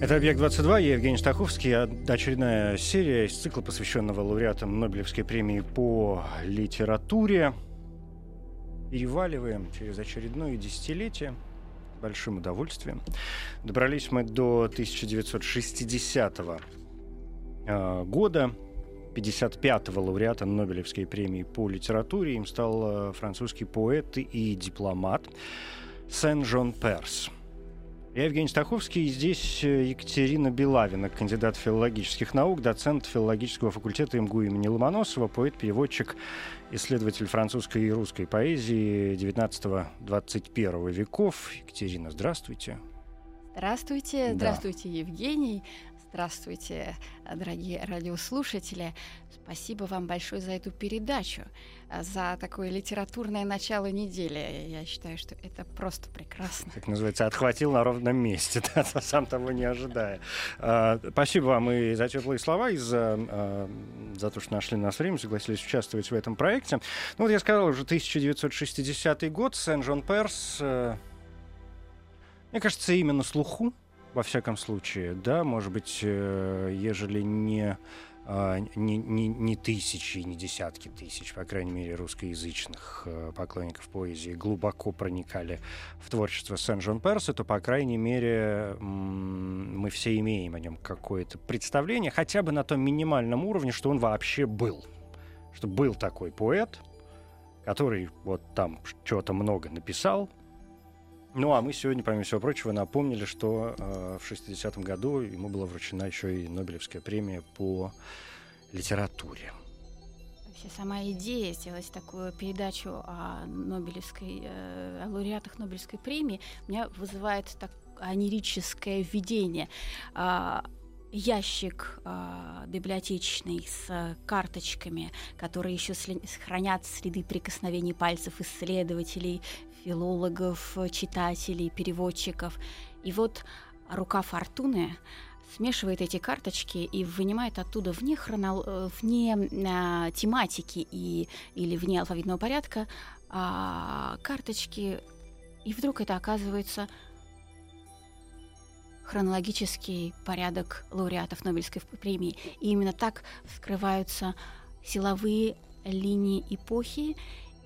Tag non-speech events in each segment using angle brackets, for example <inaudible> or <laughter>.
Это «Объект-22», я Евгений Стаховский. Очередная серия из цикла, посвященного лауреатам Нобелевской премии по литературе. Переваливаем через очередное десятилетие с большим удовольствием. Добрались мы до 1960 э, года. 55-го лауреата Нобелевской премии по литературе. Им стал э, французский поэт и дипломат Сен-Жон Перс. Я Евгений Стаховский, и здесь э, Екатерина Белавина, кандидат филологических наук, доцент филологического факультета МГУ имени Ломоносова, поэт-переводчик, исследователь французской и русской поэзии 19-21 веков. Екатерина, здравствуйте. Здравствуйте, Да. здравствуйте, Евгений. Здравствуйте, дорогие радиослушатели. Спасибо вам большое за эту передачу, за такое литературное начало недели. Я считаю, что это просто прекрасно. как называется, отхватил на ровном месте, <laughs> да, сам того не ожидая. А, Спасибо вам и за теплые слова, и за, а, за то, что нашли нас время, согласились участвовать в этом проекте. Ну вот я сказал, уже 1960 год, Сен-Жон Перс, э, мне кажется, имя на слуху, во всяком случае, да, может быть, э, ежели не а, не, не, не тысячи, не десятки тысяч, по крайней мере, русскоязычных э, поклонников поэзии глубоко проникали в творчество Сен-Жон Перса, то, по крайней мере, мы все имеем о нем какое-то представление, хотя бы на том минимальном уровне, что он вообще был. Что был такой поэт, который вот там что-то много написал. Ну, а мы сегодня, помимо всего прочего, напомнили, что э, в 60-м году ему была вручена еще и Нобелевская премия по литературе. Вообще сама идея сделать такую передачу о Нобелевской, э, о лауреатах Нобелевской премии меня вызывает так анерическое видение. А, ящик а, библиотечный с а, карточками, которые еще хранят следы прикосновений пальцев исследователей, филологов, читателей, переводчиков. И вот рука фортуны смешивает эти карточки и вынимает оттуда вне, хронол- вне а, тематики и, или вне алфавитного порядка а, карточки, и вдруг это оказывается хронологический порядок лауреатов Нобелевской премии. И именно так вскрываются силовые линии эпохи,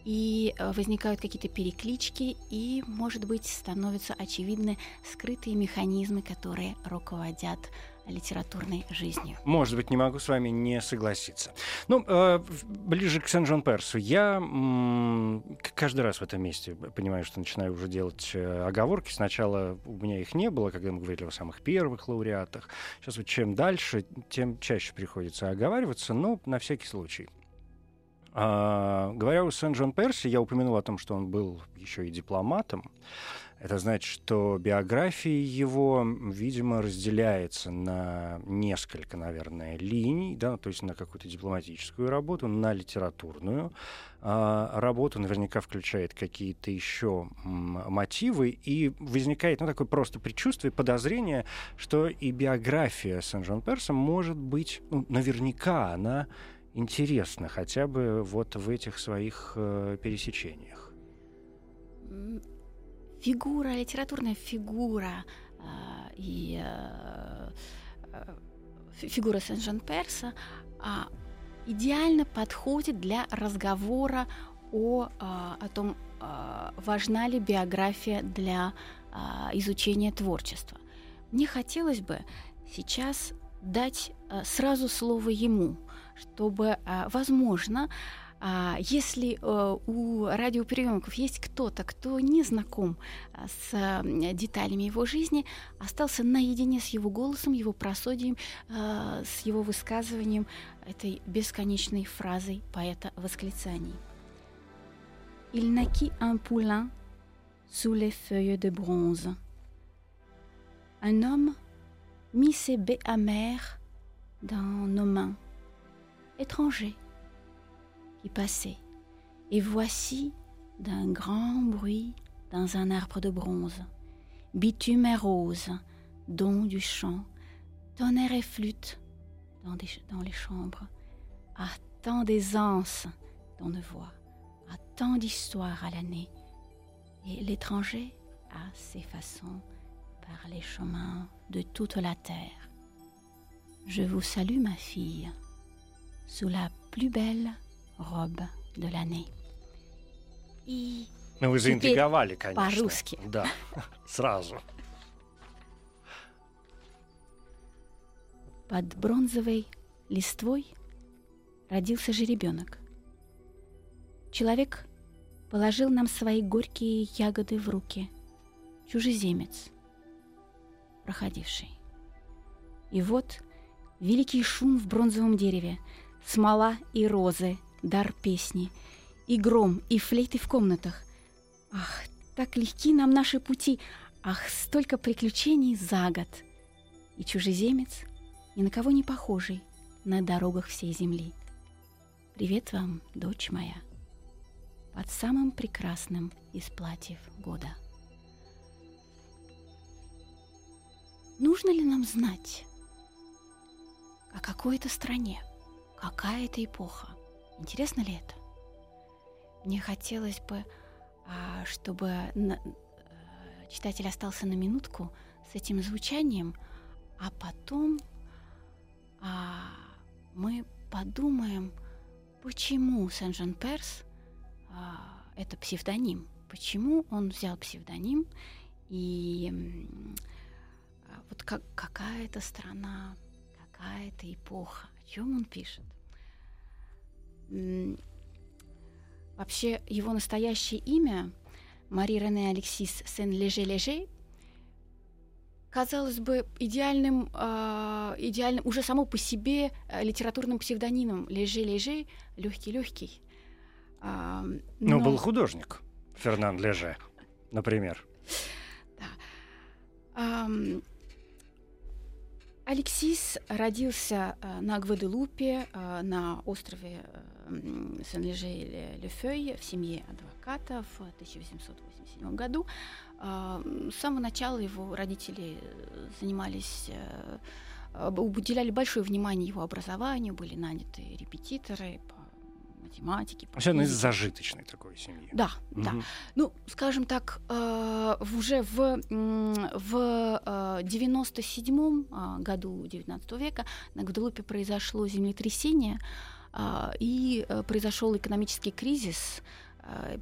и э, возникают какие-то переклички, и, может быть, становятся очевидны скрытые механизмы, которые руководят литературной жизнью. Может быть, не могу с вами не согласиться. Ну, э, ближе к Сен-Жон Персу. Я м, каждый раз в этом месте понимаю, что начинаю уже делать э, оговорки. Сначала у меня их не было, когда мы говорили о самых первых лауреатах. Сейчас вот чем дальше, тем чаще приходится оговариваться, но на всякий случай. А, говоря о Сен-Джон Перси, я упомянул о том, что он был еще и дипломатом. Это значит, что биография его, видимо, разделяется на несколько, наверное, линий, да, то есть на какую-то дипломатическую работу, на литературную а, работу, наверняка включает какие-то еще мотивы, и возникает, ну, такое просто предчувствие, подозрение, что и биография Сен-Жон Перса может быть, ну, наверняка она интересна, хотя бы вот в этих своих э, пересечениях. Фигура, литературная фигура а, и а, фи- фигура Сен-Жан Перса а, идеально подходит для разговора о, а, о том, а, важна ли биография для а, изучения творчества. Мне хотелось бы сейчас дать а, сразу слово ему, чтобы, а, возможно, а, если э, у радиоприемников есть кто-то, кто не знаком а, с м, деталями его жизни, остался наедине с его голосом, его просодием, а, с его высказыванием этой бесконечной фразой поэта восклицаний. Il naquit un poulain sous les feuilles de bronze. Un homme mis ses baies amères dans nos mains, étrangers qui passaient. Et voici d'un grand bruit dans un arbre de bronze, bitume et rose, don du chant, tonnerre et flûte dans, les chambres, à tant d'aisance dans nos voix, à tant d'histoires à l'année, et l'étranger a ses façons par les chemins de toute la terre. Je vous salue, ma fille, sous la plus belle robe de l'année. И Ну, вы заинтриговали, конечно. по-русски. Да, <laughs> сразу. под бронзовой листвой родился жеребенок. Человек положил нам свои горькие ягоды в руки. Чужеземец, проходивший. И вот великий шум в бронзовом дереве, смола и розы, дар песни, и гром, и флейты в комнатах. Ах, так легки нам наши пути, ах, столько приключений за год. И чужеземец, ни на кого не похожий на дорогах всей земли. Привет вам, дочь моя, под самым прекрасным из платьев года. Нужно ли нам знать, о какой это стране, какая это эпоха? Интересно ли это? Мне хотелось бы, а, чтобы читатель остался на минутку с этим звучанием, а потом а, мы подумаем, почему Сен-Жан-Перс а, это псевдоним, почему он взял псевдоним и вот как, какая это страна, какая это эпоха, чем он пишет. Вообще его настоящее имя Мари Рене Алексис Сен-Леже-Леже казалось бы, идеальным, а, идеальным уже само по себе а, литературным псевдонимом Леже-Леже, легкий-легкий. А, Ну, но- был художник Фернан Леже, например. Ам, Алексис родился э, на Гваделупе, э, на острове э, Сен-Леже-Лефей в семье адвоката в 1887 году. С самого начала его родители занимались, уделяли большое внимание его образованию, были наняты репетиторы по математике, по То есть он из зажиточной такой семьи. Да, да. Мгм. Ну, скажем так, э, уже в, в э, 97 а, году 19 века на Гваделупе произошло землетрясение, а, и э, произошел экономический кризис, э,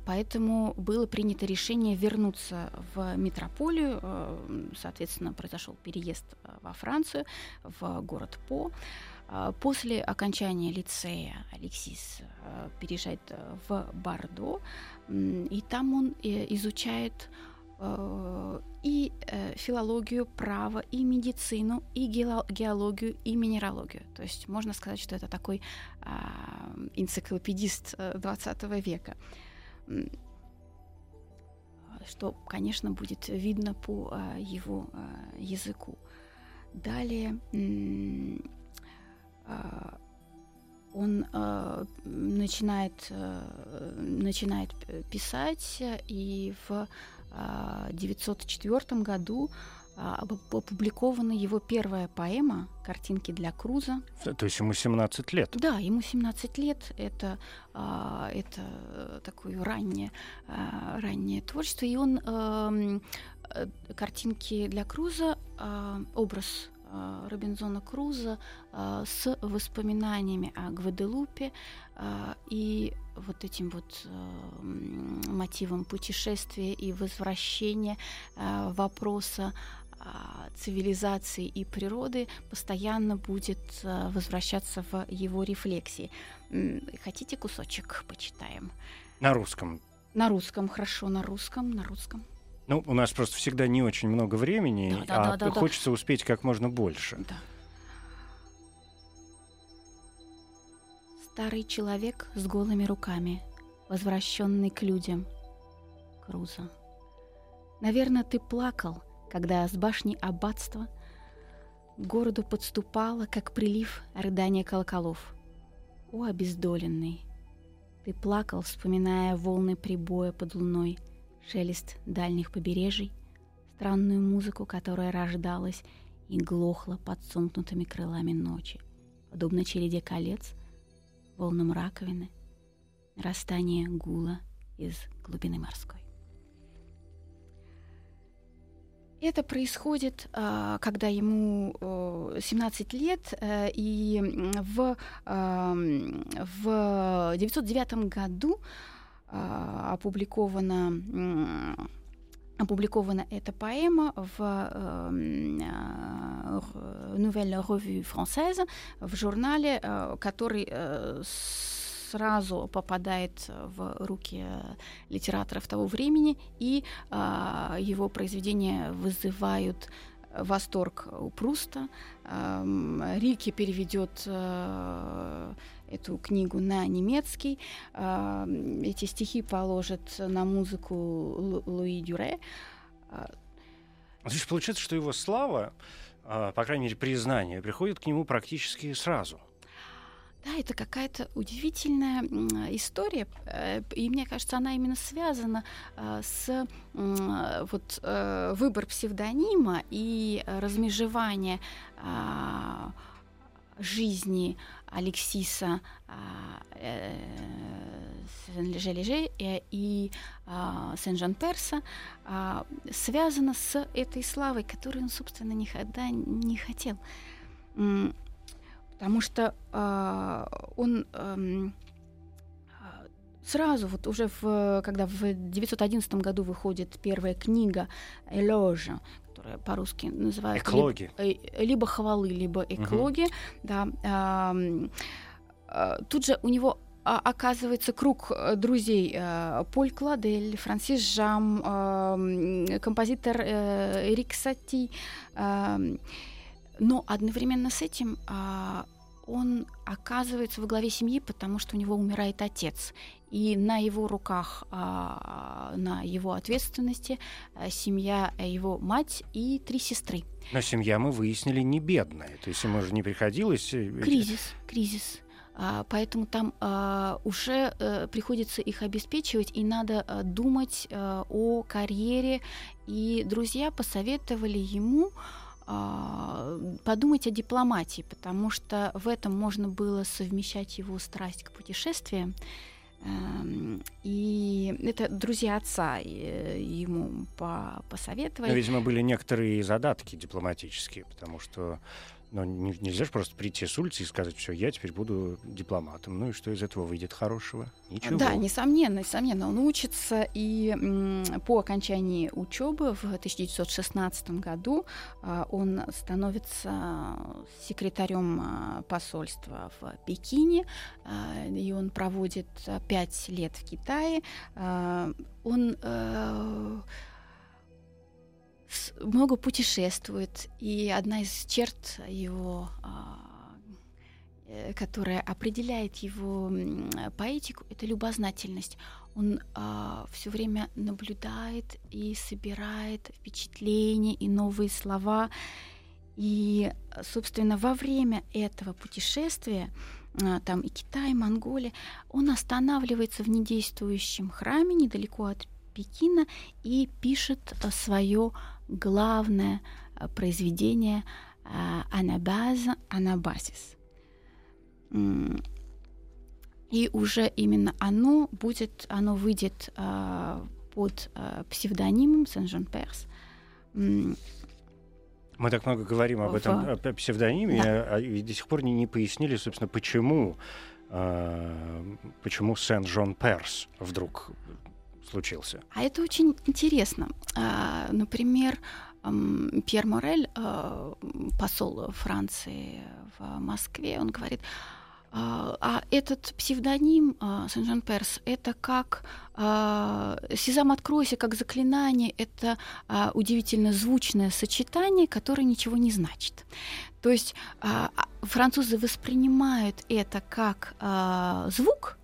поэтому было принято решение вернуться в метрополию, э, соответственно, произошел переезд э, во Францию, в город По. После окончания лицея Алексис э, переезжает э, в Бордо, И там он э, изучает э, и э, филологию, право, и медицину, и геоло- геологию, и минералогию. То есть можно сказать, что это такой а, энциклопедист э, 20 века. М, Что, конечно, будет видно по а, его а, языку. Далее он э, начинает, э, начинает писать, э, и в э, 904 году опубликована его первая поэма «Картинки для Круза». То есть ему 17 лет. Да, ему 17 лет, это, а, это э, такое раннее, а, раннее творчество, и он э, «Картинки для Круза», а, образ а, Робинзона Круза а, с воспоминаниями о Гваделупе а, и вот этим вот э, мотивом путешествия и возвращения а, вопроса а, цивилизации и природы постоянно будет а, возвращаться в его рефлексии. Хотите кусочек почитаем? На русском. На русском, хорошо, на русском, на русском. Ну, у нас просто всегда не очень много времени, Да, да, а да, да, да. хочется успеть как можно больше. Да. Старый человек с голыми руками, возвращенный к людям. Круза. Наверное, ты плакал, когда с башни аббатства К городу подступало, как прилив, рыдание колоколов. О, обездоленный! Ты плакал, вспоминая волны прибоя под луной, шелест дальних побережий, странную музыку, которая рождалась и глохла под сомкнутыми крылами ночи, подобно череде колец, волнам раковины, растание гула из глубины морской. Это происходит, а, когда ему 17 лет, э, и в, в 909 году а, опубликована опубликована эта поэма в э, Nouvelle Revue Française, в журнале, э, который э, сразу попадает в руки литераторов того времени, и э, его произведения вызывают восторг у Пруста. Рильке переведет э, эту книгу на немецкий. Эти стихи положат на музыку Лу Луи Дюре. Значит, получается, что его слава, по крайней мере, признание, приходит к нему практически сразу. Да, это какая-то удивительная история, э, и мне кажется, она именно связана э, с вот э, выбор псевдонима и размежевание а, жизни Алексиса Сен-Леже-Леже и а, Сен-Жан-Перса связано с этой славой, которую он, собственно, никогда не хотел. Потому что э, он э, сразу, вот уже в, когда в 911 году выходит первая книга «Эложа», которая по-русски называется... Эклоги. Либо, э, либо «Хвалы», либо «Эклоги», угу. да, э, э, тут же у него оказывается круг друзей Поль Кладель, Франсис Жам, композитор Эрик Сати, но одновременно с этим а, он оказывается во главе семьи, потому что у него умирает отец. И на его руках, а, на его ответственности а, семья, его мать и три сестры. Но семья, мы выяснили, не бедная. То есть ему же не приходилось... Э, кризис, кризис. А, поэтому там а, уже а, приходится их обеспечивать, и надо а, думать о карьере. И друзья посоветовали ему подумать о дипломатии, потому что в этом можно было совмещать его страсть к путешествиям. Эм, и это друзья отца э, ему посоветовали. Но, видимо, были некоторые задатки дипломатические, потому что но нельзя же просто прийти с улицы и сказать, все, я теперь буду дипломатом. Ну и что из этого выйдет хорошего? Ничего. Да, несомненно, несомненно. Он учится, и по окончании учебы в 1916 году а, он становится секретарем а, посольства в Пекине, а, и он проводит пять лет в Китае. Он э, много путешествует, и одна из черт его, а, э, которая определяет его поэтику, это любознательность. Он а, все время наблюдает и собирает впечатления и новые слова. И, собственно, во время этого путешествия, а, там и Китай, и Монголия, он останавливается в недействующем храме недалеко от Пекина и пишет свое главное э, произведение э, Анабаза, Анабасис. И уже именно оно будет, оно выйдет э, под псевдонимом Сен-Жон-Перс. Мы так много говорим об этом в... о псевдониме, да. а, и до сих пор не, не пояснили, собственно, почему, почему Сен-Жон-Перс вдруг случился? А это очень интересно. А, например, Пьер Морель, а, посол Франции в Москве, он говорит, а, а этот псевдоним Сен-Жан Перс это как «Сезам, откройся», как заклинание, это удивительно звучное сочетание, которое ничего не значит. То есть французы воспринимают это как звук,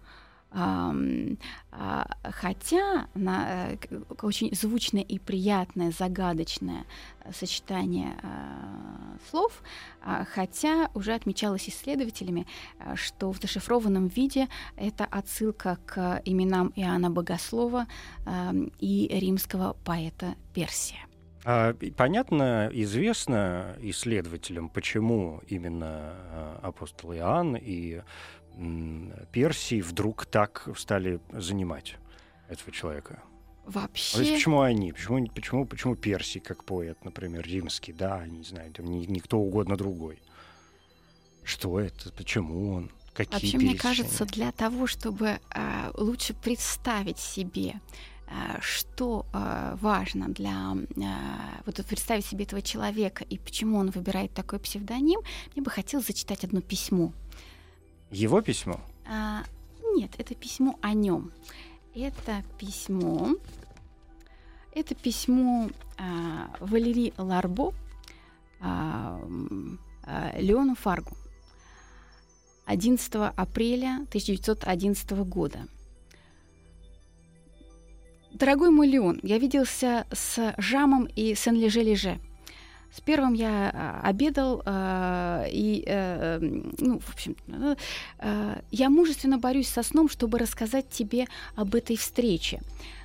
хотя на, э, очень звучное и приятное, загадочное э, сочетание э, слов, э, хотя уже отмечалось исследователями, что в зашифрованном виде это отсылка к именам Иоанна Богослова э, и римского поэта Персия. А, понятно, известно исследователям, почему именно апостол Иоанн и Персии вдруг так стали занимать этого человека? Вообще... А то есть почему они? Почему, почему, почему Персий как поэт, например, римский, да, не знаю, там, ни, никто угодно другой? Что это? Почему он? Какие Вообще, мне кажется, для того, чтобы э, лучше представить себе, э, что э, важно для... Э, вот представить себе этого человека и почему он выбирает такой псевдоним, мне бы хотелось зачитать одно письмо его письмо? А, нет, это письмо о нем. Это письмо. Это письмо а, Валерии Ларбо а, а, Леону Фаргу 11 апреля 1911 года. Дорогой мой Леон, я виделся с Жамом и Сен-Леже-Леже. -Леже. С первым я а, обедал, э, и, э, ну, в общем, э, я мужественно борюсь со сном, чтобы рассказать тебе об этой встрече.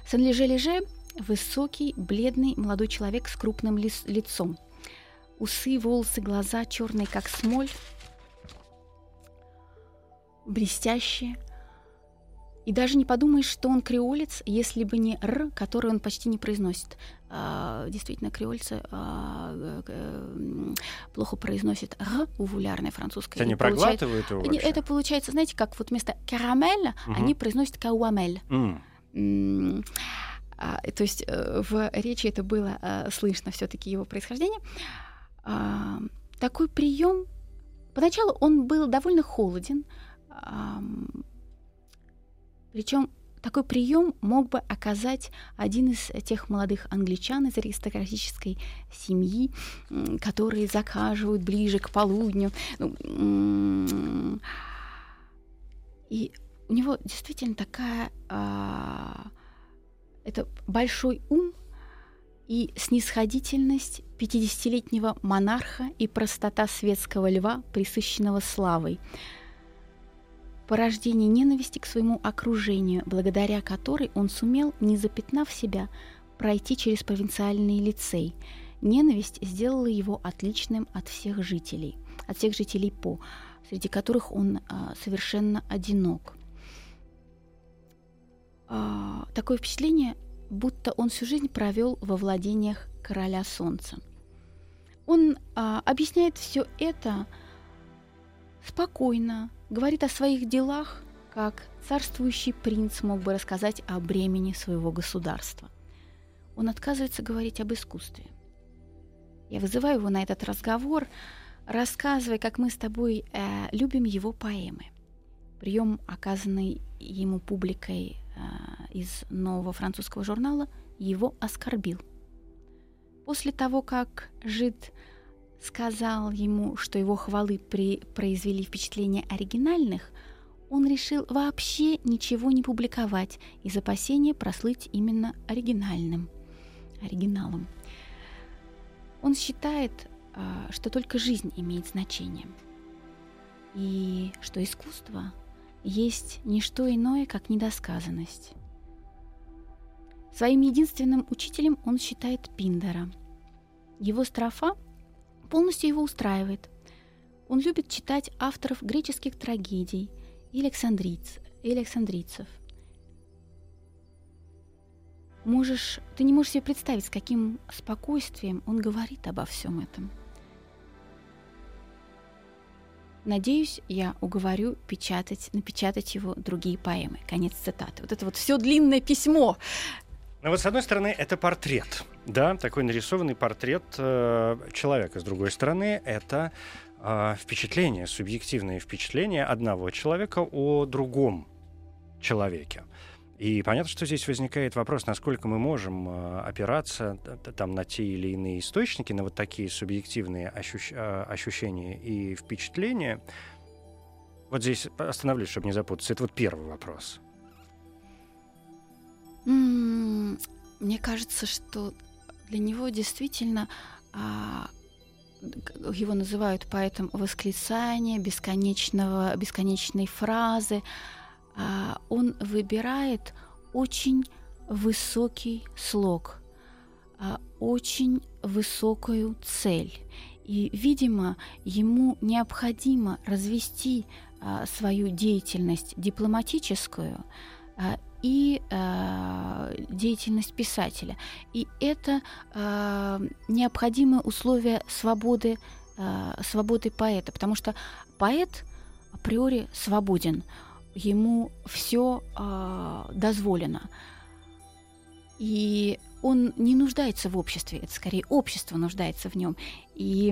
Сан-Леже-Леже – высокий, бледный молодой человек с крупным ли- лицом. Усы, волосы, глаза черные, как смоль, блестящие, и даже не подумаешь, что он креолец, если бы не «р», который он почти не произносит. А, действительно, креольцы а, э, плохо произносят «р» у вулярной французской. Это не проглатывают его вообще? Это получается, знаете, как вот вместо «карамель» угу. они произносят «кауамель». Mm. А, то есть э, в речи это было а, слышно все-таки его происхождение. А, такой прием. Поначалу он был довольно холоден. Причем такой прием мог бы оказать один из тех молодых англичан из аристократической семьи, которые закаживают ближе к полудню. Ну, и у него действительно такая... А, это большой ум и снисходительность 50-летнего монарха и простота светского льва, присыщенного славой порождение ненависти к своему окружению, благодаря которой он сумел, не запятнав себя, пройти через провинциальный лицей. Ненависть сделала его отличным от всех жителей, от всех жителей По, среди которых он а, совершенно одинок. А, такое впечатление, будто он всю жизнь провел во владениях короля солнца. Он а, объясняет все это спокойно, говорит о своих делах, как царствующий принц мог бы рассказать о бремени своего государства. Он отказывается говорить об искусстве. Я вызываю его на этот разговор, рассказывая, как мы с тобой э, любим его поэмы. Прием, оказанный ему публикой э, из нового французского журнала, его оскорбил. После того, как Жид сказал ему, что его хвалы при... произвели впечатление оригинальных, он решил вообще ничего не публиковать из опасения прослыть именно оригинальным, оригиналом. Он считает, а, что только жизнь имеет значение, и что искусство есть не что иное, как недосказанность. Своим единственным учителем он считает Пиндера. Его строфа полностью его устраивает. Он любит читать авторов греческих трагедий и александриц, и александрийцев. Можешь, ты не можешь себе представить, с каким спокойствием он говорит обо всем этом. Надеюсь, я уговорю печатать, напечатать его другие поэмы. Конец цитаты. Вот это вот все длинное письмо, ну вот с одной стороны это портрет, да, такой нарисованный портрет э, человека. С другой стороны это э, впечатление, субъективное впечатление одного человека о другом человеке. И понятно, что здесь возникает вопрос, насколько мы можем э, опираться там на те или иные источники, на вот такие субъективные ощущ, э, ощущения и впечатления. Вот здесь остановлюсь, чтобы не запутаться. Это вот первый вопрос. Мне кажется, что для него действительно а, его называют поэтом восклицания, бесконечного, бесконечной фразы. А, он выбирает очень высокий слог, а, очень высокую цель. И, видимо, ему необходимо развести свою деятельность дипломатическую и э, деятельность писателя. И это э, необходимое условие свободы, э, свободы поэта, потому что поэт априори свободен, ему все э, дозволено. И он не нуждается в обществе, это скорее общество нуждается в нем. И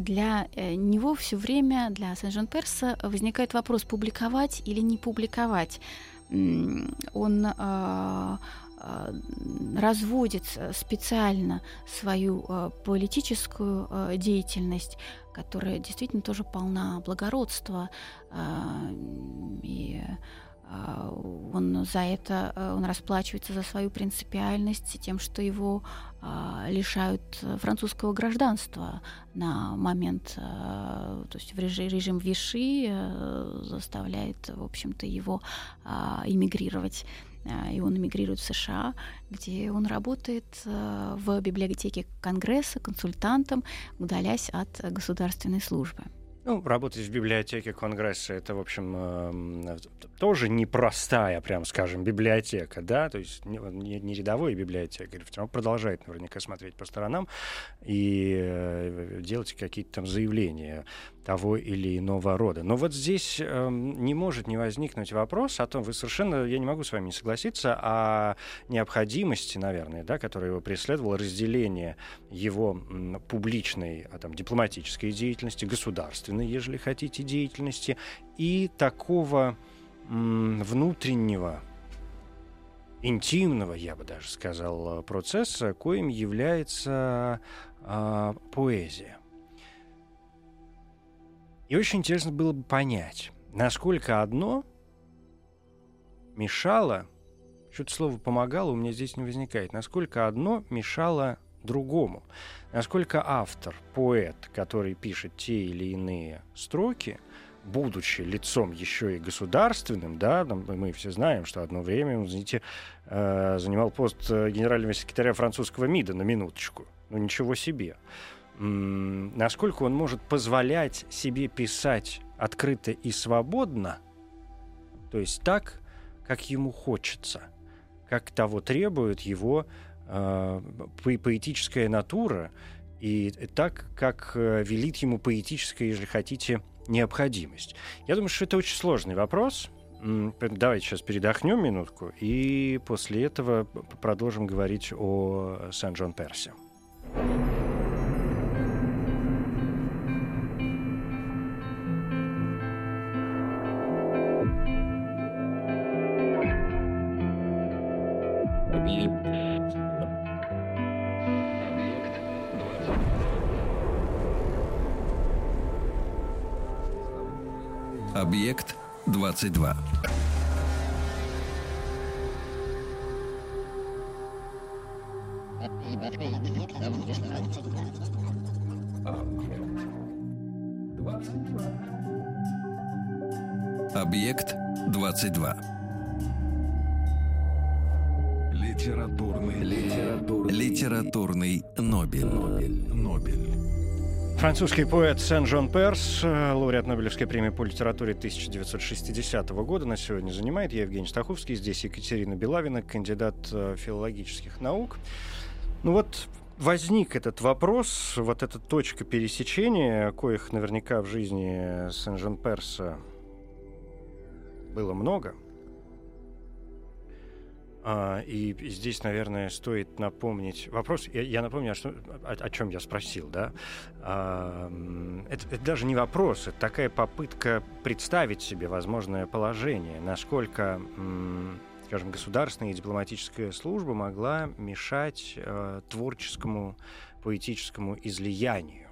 для э, него все время, для Сен-Жон-Перса, возникает вопрос, публиковать или не публиковать он а, а, разводит специально свою а, политическую деятельность, которая действительно тоже полна благородства и он за это э, он расплачивается за свою принципиальность тем, что его а, лишают французского гражданства на момент, а, то есть в режим, Виши э, заставляет, в общем-то, его эмигрировать. И он эмигрирует в США, где он работает э, в библиотеке Конгресса консультантом, удалясь от государственной службы. Ну, работать в библиотеке Конгресса это, в общем, э, тоже непростая, прям скажем, библиотека, да, то есть не, не рядовой библиотекарь, он продолжает наверняка смотреть по сторонам и э, делать какие-то там заявления того или иного рода. Но вот здесь э, не может не возникнуть вопрос о том, вы совершенно, я не могу с вами не согласиться, о необходимости, наверное, да, которая его преследовала, разделение его м, публичной, а, там, дипломатической деятельности, государственной, ежели хотите, деятельности, и такого м, внутреннего интимного, я бы даже сказал, процесса, коим является э, поэзия. И очень интересно было бы понять, насколько одно мешало, что-то слово помогало у меня здесь не возникает, насколько одно мешало другому. Насколько автор, поэт, который пишет те или иные строки, будучи лицом еще и государственным, да, мы все знаем, что одно время он, знаете, э, занимал пост э, генерального секретаря французского МИДа на минуточку. Ну ничего себе насколько он может позволять себе писать открыто и свободно, то есть так, как ему хочется, как того требует его э, поэтическая натура, и так, как э, велит ему поэтическая, если хотите, необходимость. Я думаю, что это очень сложный вопрос. Давайте сейчас передохнем минутку, и после этого продолжим говорить о Сан-Джон-Персе. Объект 22. Объект 22. Литературный, литературный, литературный Нобель. Нобель. Нобель. Французский поэт Сен-Жон Перс, э, лауреат Нобелевской премии по литературе 1960 года, на сегодня занимает. Я Евгений Стаховский, здесь Екатерина Белавина, кандидат э, филологических наук. Ну вот возник этот вопрос, вот эта точка пересечения, коих наверняка в жизни Сен-Жон Перса было много – и здесь, наверное, стоит напомнить вопрос. Я, напомню, а что, о, о чем я спросил, да? А, это, это даже не вопрос, это такая попытка представить себе возможное положение, насколько, скажем, государственная и дипломатическая служба могла мешать э, творческому, поэтическому излиянию.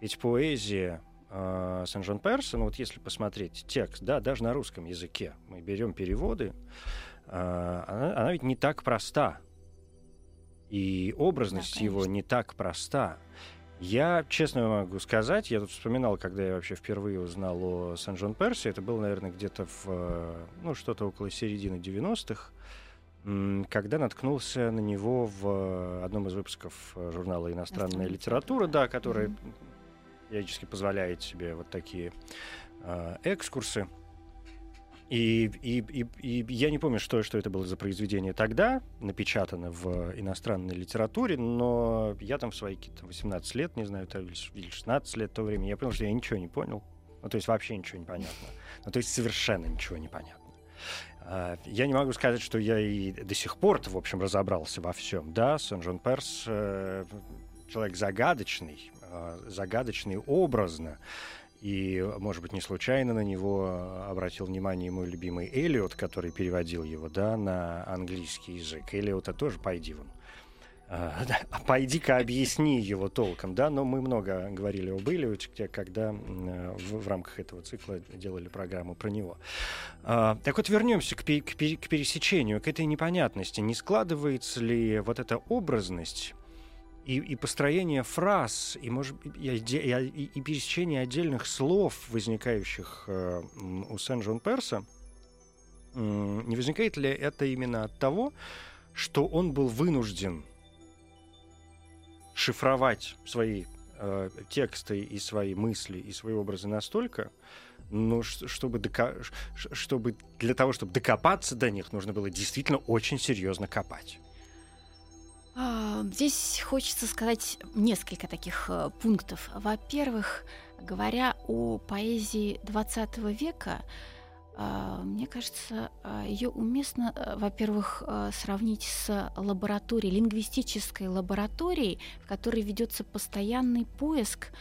Ведь поэзия э, Сен-Жон Перса, ну вот если посмотреть текст, да, даже на русском языке, мы берем переводы, а, она, она ведь не так проста. И образность Да, его не так проста. Я, честно могу сказать, я тут вспоминал, когда я вообще впервые узнал о Сен-Жон-Персе, это было, наверное, где-то в, э, ну, что-то около середины 90-х, м, когда наткнулся на него в э, одном из выпусков э, журнала «Иностранная «Иностранная литература», да, который Мгм. периодически позволяет себе вот такие э, экскурсы. И, и, и, и я не помню, что, что это было за произведение тогда, напечатано в иностранной литературе, но я там в свои какие-то 18 лет, не знаю, или 16 лет то время, я понял, что я ничего не понял. Ну, то есть вообще ничего не понятно. Ну, то есть совершенно ничего не понятно. А, Я не могу сказать, что я и до сих пор, в общем, разобрался во всем. Да, Сен-Жон Перс э, человек загадочный, э, загадочный образно. И, может быть, не случайно на него обратил внимание мой любимый Элиот, который переводил его да, на английский язык. Элиота тоже пойди вон. А, <laughs> а пойди-ка объясни его толком, да, но мы много говорили об Элиоте, когда э, в, в рамках этого цикла делали программу про него. А, так вот, вернемся к, к к пересечению, к этой непонятности. Не складывается ли вот эта образность и, и построение фраз, и, может, и, и, и- пересечение отдельных слов, возникающих э, у Сен-Жон Перса, м, не возникает ли это именно от того, что он был вынужден шифровать свои э, тексты и свои мысли и свои образы настолько, ну, ш- чтобы, дока- чтобы для того, чтобы докопаться до них, нужно было действительно очень серьезно копать. А, Здесь хочется сказать несколько таких э, пунктов. Во-первых, говоря о поэзии XX века, а, мне кажется, ее уместно, э, во-первых, э, сравнить с лабораторией, лингвистической лабораторией, в которой ведется постоянный поиск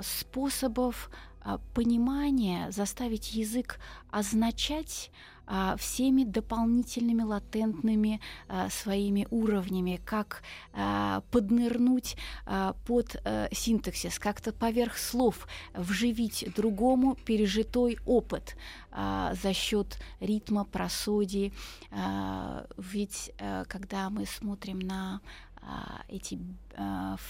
способов а, понимания, заставить язык означать а, всеми дополнительными латентными а, своими уровнями, как а, поднырнуть а, под э, синтаксис, как-то поверх слов вживить другому пережитой опыт за счет ритма, просодии. Ведь э, когда мы смотрим на эти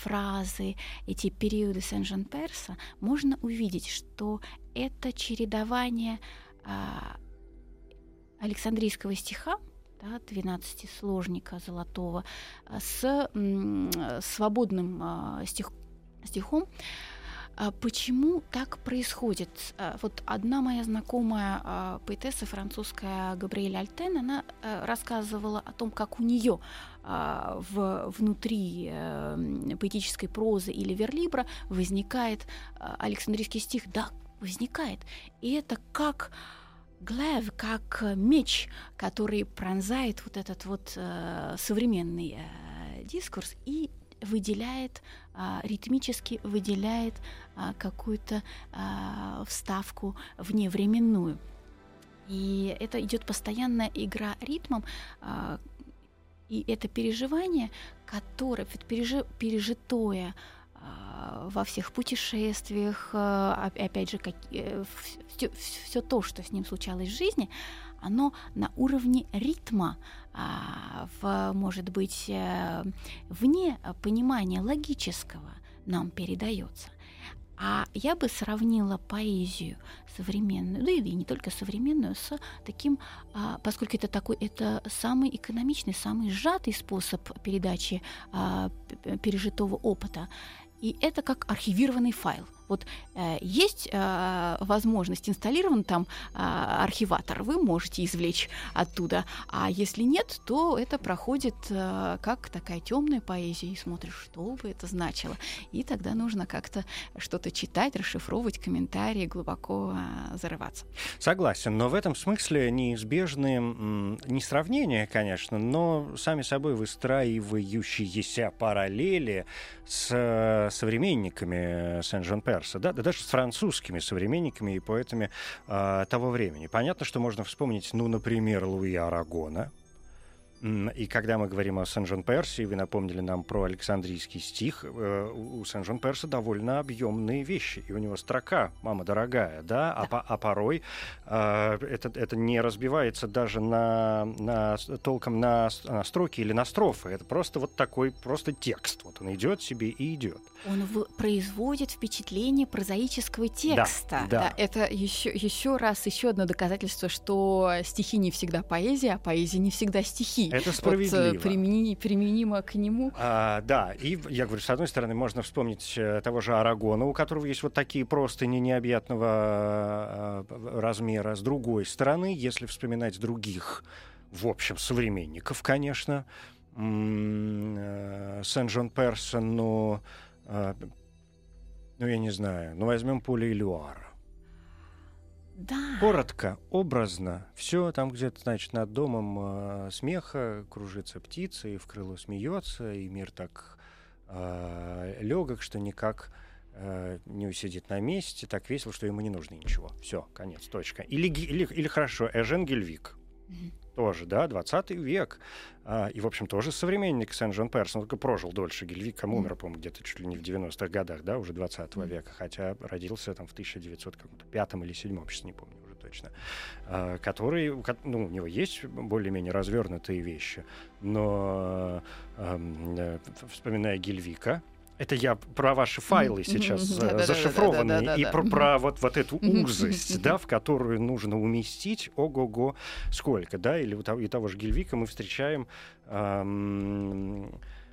фразы, эти периоды Сен-Жан-Перса, можно увидеть, что это чередование Александрийского стиха, да, 12-сложника золотого, а, с свободным а, стих- стихом. А Почему так происходит? А, Вот одна моя знакомая поэтесса французская Габриэль Альтен, она рассказывала о том, как у нее в, внутри э, поэтической прозы или верлибра возникает Александрийский стих. Да, возникает. И это как глэв, как э, меч, который пронзает вот этот вот э, современный э, дискурс и выделяет а, ритмически выделяет а, какую-то а, вставку вневременную. И это идет постоянная игра ритмом, а, и это переживание, которое пережи, пережитое во всех путешествиях, а, оп- опять же, все, то, что с ним случалось в жизни, оно на уровне ритма, а, в, может быть, э, вне понимания логического нам передается. А я бы сравнила поэзию современную, да и не только современную, с таким, а, поскольку это такой, это самый экономичный, самый сжатый способ передачи а, пережитого опыта. И это как архивированный файл. Вот э, есть э, возможность, инсталлирован там э, архиватор, вы можете извлечь оттуда. А если нет, то это проходит э, как такая темная поэзия, и смотришь, что бы это значило. И тогда нужно как-то что-то читать, расшифровывать комментарии, глубоко э, зарываться. Согласен, но в этом смысле неизбежны м, не сравнения, конечно, но сами собой выстраивающиеся параллели с э, современниками Сен-Жон-Перса, да, да даже с французскими современниками и поэтами э, того времени. Понятно, что можно вспомнить, ну, например, Луи Арагона, И когда мы говорим о Сен-Жон-Персе, вы напомнили нам про Александрийский стих, э, у Сен-Жон-Перса довольно объемные вещи. И у него строка «Мама дорогая», да? А, по, а порой э, это, это не разбивается даже на, на, толком на, на строки или на строфы. Это просто вот такой просто текст. Вот он идет себе и идет. Он в, производит впечатление прозаического текста. Да, да. да это еще, еще раз, еще одно доказательство, что стихи не всегда поэзия, а поэзия не всегда стихи. Это справедливо. Вот, примени, применимо к нему. А, да, и я говорю, с одной стороны, можно вспомнить э, того же Арагона, у которого есть вот такие простыни необъятного э, размера. С другой стороны, если вспоминать других, в общем, современников, конечно, э, Сен-Жон Персон, но, ну, я не знаю, ну, возьмем Поле Илюара. Да. Коротко, образно. Все там где-то, значит, над домом э, смеха кружится птица, и в крыло смеется, и мир так э, легок, что никак э, не усидит на месте, так весело, что ему не нужно ничего. Все, конец, точка. Или, или, или хорошо, Эжен Гельвик. Mm-hmm тоже, да, 20 век. А, и, в общем, тоже современник Сен-Жон Перс. Он только прожил дольше Гельвика, умер, по-моему, где-то чуть ли не в 90-х годах, да, уже 20 mm. века, хотя родился там в 1905 или 7 сейчас не помню уже точно, а, который, ну, у него есть более-менее развернутые вещи, но а, вспоминая Гельвика, это я про ваши файлы сейчас зашифрованные и про, вот, вот эту узость, да, в которую нужно уместить, ого-го, сколько, да, или у того, же Гельвика мы встречаем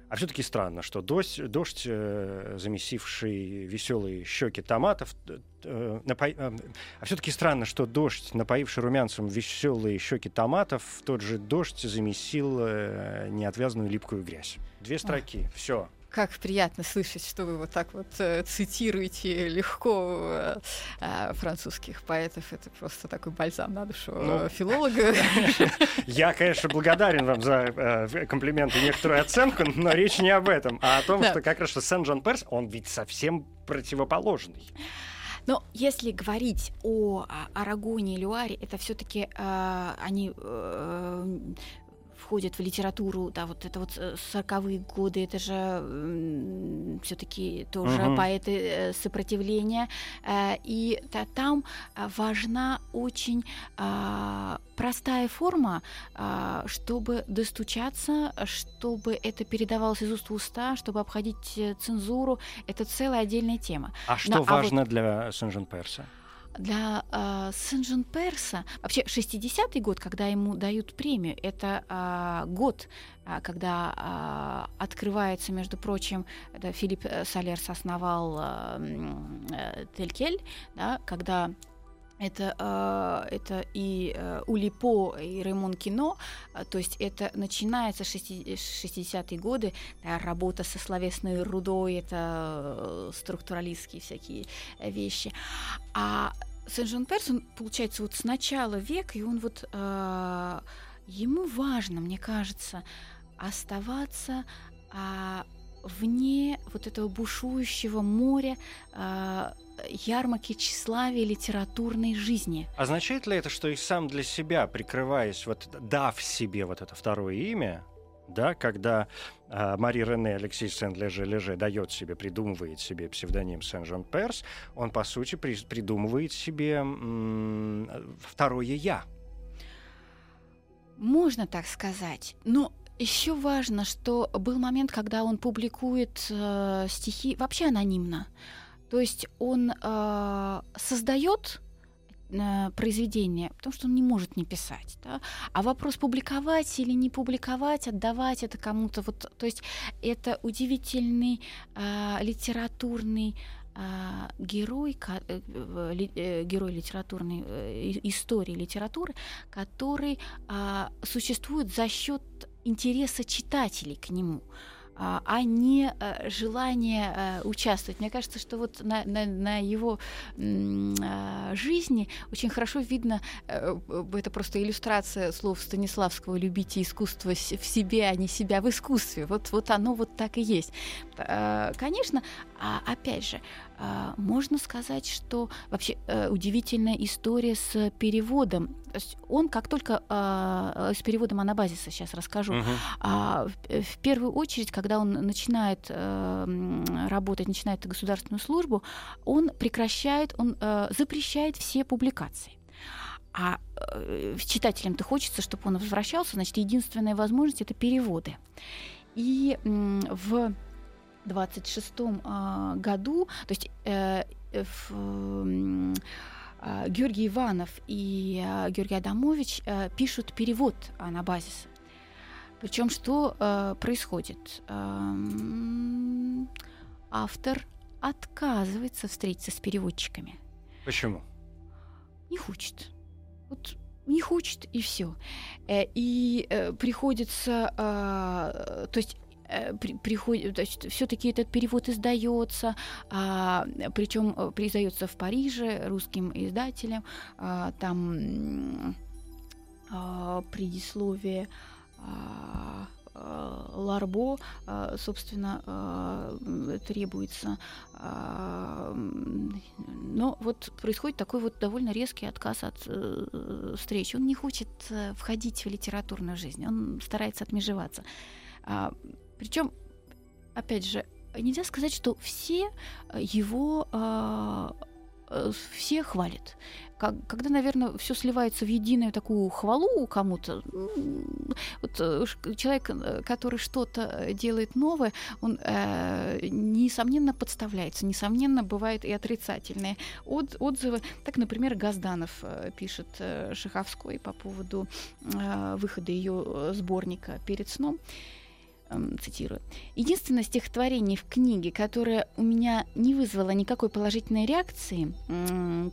а все-таки странно, что дождь, дождь э, замесивший веселые щеки томатов, э, напо... э, а все-таки странно, что дождь, напоивший румянцем веселые щеки томатов, тот же дождь замесил э, неотвязную липкую грязь. Две строки, все. Как приятно слышать, что вы вот так вот э, цитируете легко э, французских поэтов. Это просто такой бальзам на душу ну, филолога. Я, конечно, благодарен вам за э, комплименты и некоторую оценку, но речь не об этом, а о том, да. что как раз что Сен-Джон Перс, он ведь совсем противоположный. Но если говорить о Арагоне и Люаре, это все-таки э, они э, входит в литературу, да, вот это вот 40-е э, годы, это же все-таки тоже uh-huh. поэты э, сопротивления, э, и да, там важна очень а, простая форма, а, чтобы достучаться, чтобы это передавалось из уст в уста, чтобы обходить цензуру, это целая отдельная тема. А что Но, важно а вот... для Сен-Жен-Перса? Для э, Сен-Жен Перса, вообще 60-й год, когда ему дают премию, это э, год, э, когда э, открывается, между прочим, это Филипп Солерс основал э, Телькель, да, когда это, э, это и э, Улипо, и Ремон Кино, э, то есть это начинается 60-е годы, работа со словесной рудой, это структуралистские всякие вещи. А Сен-Жон Перс, получается, вот с начала века, и он вот ему важно, мне кажется, оставаться а, вне вот этого бушующего моря а, ярмарки тщеславия литературной жизни. Означает ли это, что и сам для себя, прикрываясь, вот дав себе вот это второе имя, да, когда э, Мари Рене Алексей Сен-Леже-Леже дает себе, придумывает себе псевдоним Сен-Жон-Перс, он, по сути, при, придумывает себе м- второе «я». Можно так сказать, но еще важно, что был момент, когда он публикует э, стихи вообще анонимно. То есть он э, создает э, произведение, потому что он не может не писать. Да? А вопрос публиковать или не публиковать, отдавать это кому-то, вот, то есть это удивительный э, литературный э, герой, э, э, герой литературной э, истории литературы, который э, существует за счет интереса читателей к нему а, а не э, желание э, участвовать. Мне кажется, что вот на, на, на его а, жизни очень хорошо видно, э, это просто иллюстрация слов Станиславского «любите искусство в себе, а не себя в искусстве». Вот, вот оно вот так и есть. Конечно, а опять же, можно сказать, что вообще удивительная история с переводом он как только э, с переводом анабазиса сейчас расскажу. А, в, первую очередь, когда он начинает э, работать, начинает государственную службу, он прекращает, он э, запрещает все публикации. А э, читателям-то хочется, чтобы он возвращался, значит, единственная возможность это переводы. И в 26 году, то есть э, э, в, м, а, Георгий Иванов и а, Георгий Адамович э, пишут перевод Анабазиса. Причем что э, происходит? Эм, Автор отказывается встретиться с переводчиками. Почему? Не хочет. Вот не хочет и все. И э, приходится, э, то есть э, при, приходит, есть все-таки этот перевод издается, а, причем э, издается в Париже русским издателем, а, там а, предисловие а, а, Ларбо, а, собственно, а, требуется. А, Но вот происходит такой вот довольно резкий отказ от э, встреч. Он не хочет э, входить в литературную жизнь, он старается отмежеваться. Причем, опять же, нельзя сказать, что все э, его а, э, все хвалят. Когда, наверное, все сливается в единую такую хвалу кому-то, вот э, человек, э, который что-то э, делает новое, он, э, несомненно, подставляется, несомненно, бывают и отрицательные от- отзывы. Так, например, Газданов э, пишет э, Шаховской по поводу э, выхода ее сборника «Перед сном», эм, цитирую. Единственное стихотворение в книге, которое у меня не вызвало никакой положительной реакции,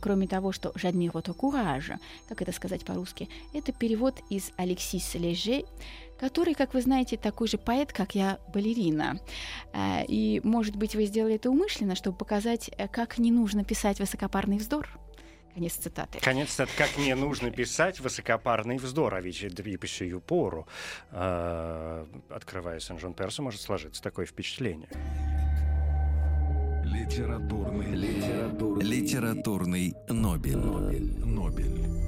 кроме того, что «j'admire votre courage», как это сказать по-русски, это перевод из Алексис Леже, который, как вы знаете, такой же поэт, как я, балерина. Э, И, может быть, вы сделали это умышленно, чтобы показать, э, как не нужно писать высокопарный вздор. Конец цитаты. Конец это как не нужно писать высокопарный вздор, а ведь и по сию пору, э, открывая Сен-Жон-Перса, может сложиться такое впечатление. Литературный, литературный, Литературный Нобель. Нобель. Нобель.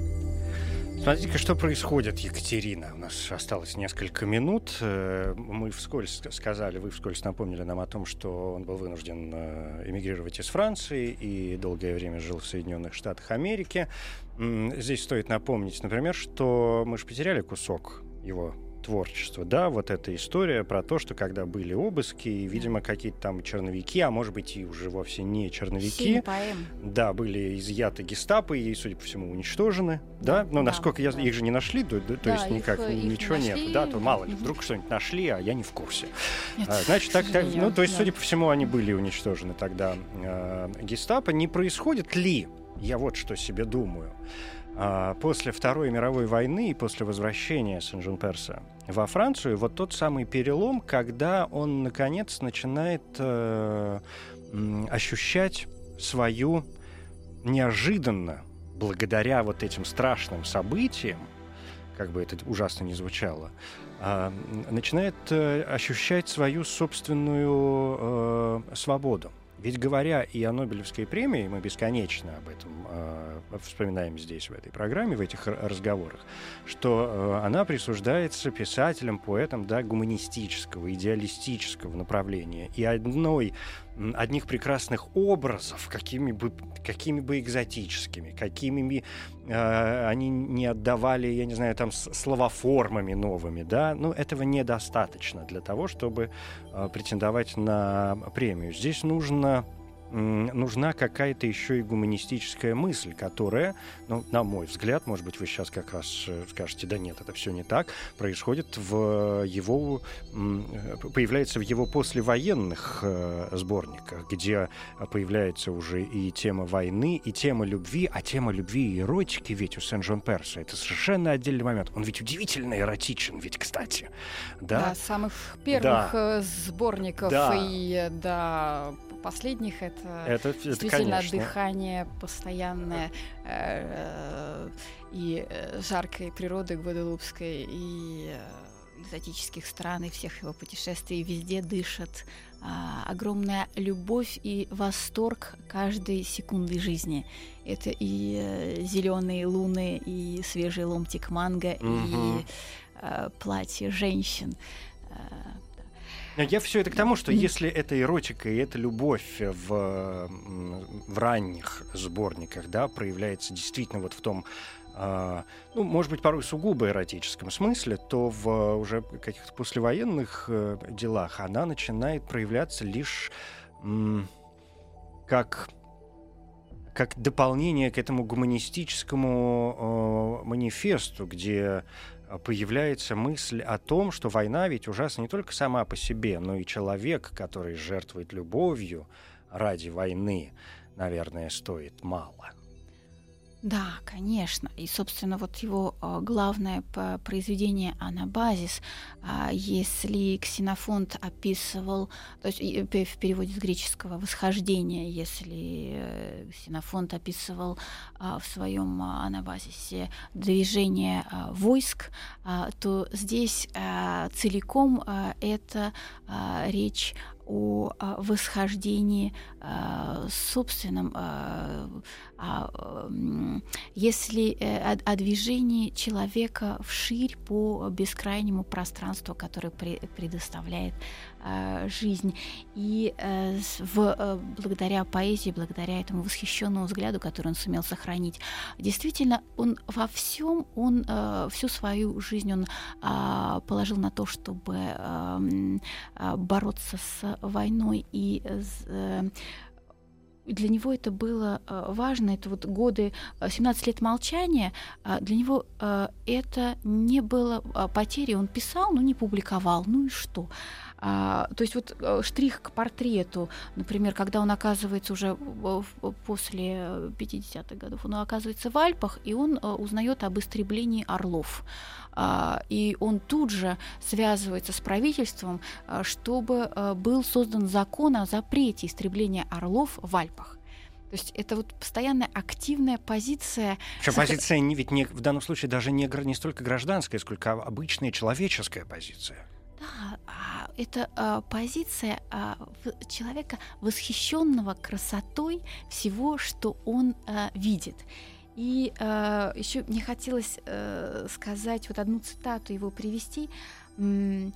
Смотрите-ка, что происходит, Екатерина. У нас осталось несколько минут. Э, Мы вскользь ска- сказали, вы вскользь напомнили нам о том, что он был вынужден э, эмигрировать из Франции и долгое время жил в Соединенных Штатах Америки. Здесь стоит напомнить, например, что мы же потеряли кусок его творчества, да, вот эта история про то, что когда были обыски, и, видимо, какие-то там черновики, а может быть и уже вовсе не черновики, да, были изъяты гестапо и, судя по всему, уничтожены. Да, но Да, насколько я да. их же не нашли, то, да, то Да, есть их, никак э, их не ничего нашли. нет. Да, то мало ли, вдруг что-нибудь нашли, а я не в курсе. Нет, А, Значит, так, так, ну, то есть, да. судя по всему, они были уничтожены тогда э, гестапо. Не происходит ли, я вот что себе думаю, после Второй мировой войны и после возвращения Сен-Жон-Перса во Францию, вот тот самый перелом, когда он, наконец, начинает э, ощущать свою неожиданно, благодаря вот этим страшным событиям, как бы это ужасно не звучало, а, м, начинает э, ощущать свою собственную э, свободу. Ведь говоря и о Нобелевской премии, мы бесконечно об этом э, вспоминаем здесь, в этой программе, в этих разговорах, что э, она присуждается писателям, поэтам да, гуманистического, идеалистического направления. И одной, одних прекрасных образов, какими бы, какими бы экзотическими, какими э, они не отдавали, я не знаю, там, словоформами новыми, да, ну, этого недостаточно для того, чтобы э, претендовать на премию. Здесь нужно нужна какая-то еще и гуманистическая мысль, которая, ну, на мой взгляд, может быть, вы сейчас как раз э, скажете, да нет, это все не так, происходит в его, м, э, появляется в его послевоенных э, сборниках, где появляется уже и тема войны, и тема любви, а тема любви и эротики ведь у Сен-Жон-Перса это совершенно отдельный момент. Он ведь удивительно эротичен, ведь, кстати. Да? Да, самых первых э, сборников Да. и э, до последних это, Это, это, действительно конечно. дыхание постоянное э, и э, жаркой природы Гваделупской, и, э, экзотических стран и всех его путешествий везде дышит а, огромная любовь и восторг каждой секунды жизни. Это и э, зеленые луны, и свежий ломтик манго, угу. и э, платье женщин. Я все это к тому, что если это эротика и это любовь в, в ранних сборниках, да, проявляется действительно вот в том а, ну, может быть, порой сугубо эротическом смысле, то в уже каких-то послевоенных э, делах она начинает проявляться лишь как как дополнение к этому гуманистическому э, манифесту, где появляется мысль о том, что война ведь ужасна не только сама по себе, но и человек, который жертвует любовью ради войны, наверное, стоит мало. Да, конечно. И, собственно, вот его э, главное произведение «Анабазис», э, если Ксенофонт описывал, то есть в переводе с греческого «восхождение», если э, Ксенофонт описывал э, в своем «Анабазисе» движение войск, то здесь целиком это речь о восхождении собственном, если э, о, движении человека вширь по бескрайнему пространству, которое предоставляет жизнь. И э, в, э, благодаря поэзии, благодаря этому восхищенному взгляду, который он сумел сохранить, действительно, он во всем, он всю свою жизнь он а, положил на то, чтобы эм, бороться с войной и для него это было важно, это вот годы, 17 лет молчания, для него это не было потерей, он писал, но не публиковал, ну и что? А, то есть вот э, штрих к портрету, например, когда он оказывается уже после 50-х годов, он оказывается в Альпах, и он э, узнает об истреблении орлов. А, и он тут же связывается с правительством, э, чтобы был создан закон о запрете истребления орлов в Альпах. То есть это вот постоянная активная позиция. Причем позиция не, ведь не, в данном случае даже не, не столько гражданская, сколько обычная человеческая позиция. Да, а, это а, позиция а, человека, восхищенного красотой всего, что он видит. И еще мне хотелось а, сказать вот одну цитату его привести, в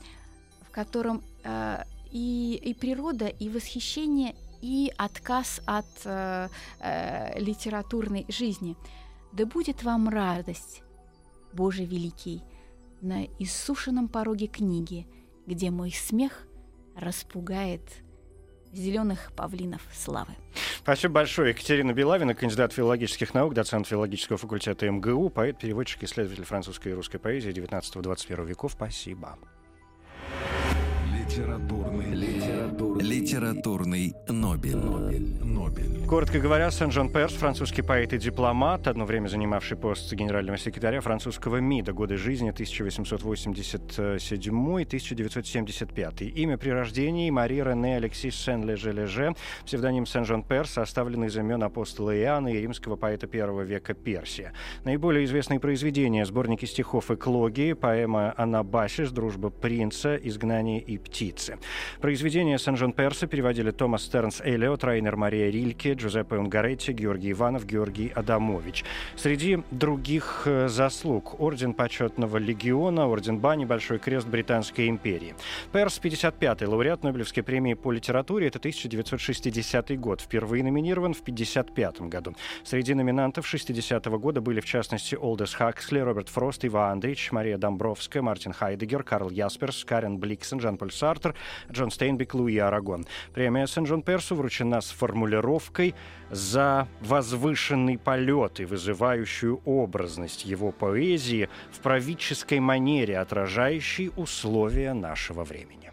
котором и, и природа, и восхищение, и отказ от а, а, литературной жизни. Да будет вам радость, Боже великий, на иссушенном пороге книги, где мой смех распугает зеленых павлинов славы. Спасибо большое. Екатерина Белавина, кандидат филологических наук, доцент филологического факультета МГУ, поэт, переводчик, исследователь французской и русской поэзии 19-21 веков. Спасибо. Литературный, литературный, литературный Нобель. Нобель. Нобель. Коротко говоря, Сен-Жон Перс, французский поэт и дипломат, одно время занимавший пост генерального секретаря французского МИДа, годы жизни 1887-1975. Имя при рождении Мари Рене Алексис Сен-Леже-Леже, псевдоним Сен-Жон Перс, составлен из имен апостола Иоанна и римского поэта первого века Персия. Наиболее известные произведения — сборники стихов «Эклогии», поэма «Анабасис», «Дружба принца», «Изгнание и птицы». Произведения Сен-Жон Перса переводили Томас Стернс Эллиот, Райнер Мария Рильке, Джузеппе Унгаретти, Георгий Иванов, Георгий Адамович. Среди других э, заслуг Орден Почетного Легиона, Орден Бани, Большой Крест Британской империи. Перс 55-й, лауреат Нобелевской премии по литературе, это 1960 год. Впервые номинирован в 55 году. Среди номинантов 60 -го года были, в частности, Олдес Хаксли, Роберт Фрост, Ива Андрич, Мария Домбровская, Мартин Хайдегер, Карл Ясперс, Карен Бликсен, Жан-Поль Сартер, Джон Стейнбек, Луи Арагон. Премия Сен-Джон Персу вручена с формулировкой за возвышенный полет и вызывающую образность его поэзии в правительской манере, отражающей условия нашего времени.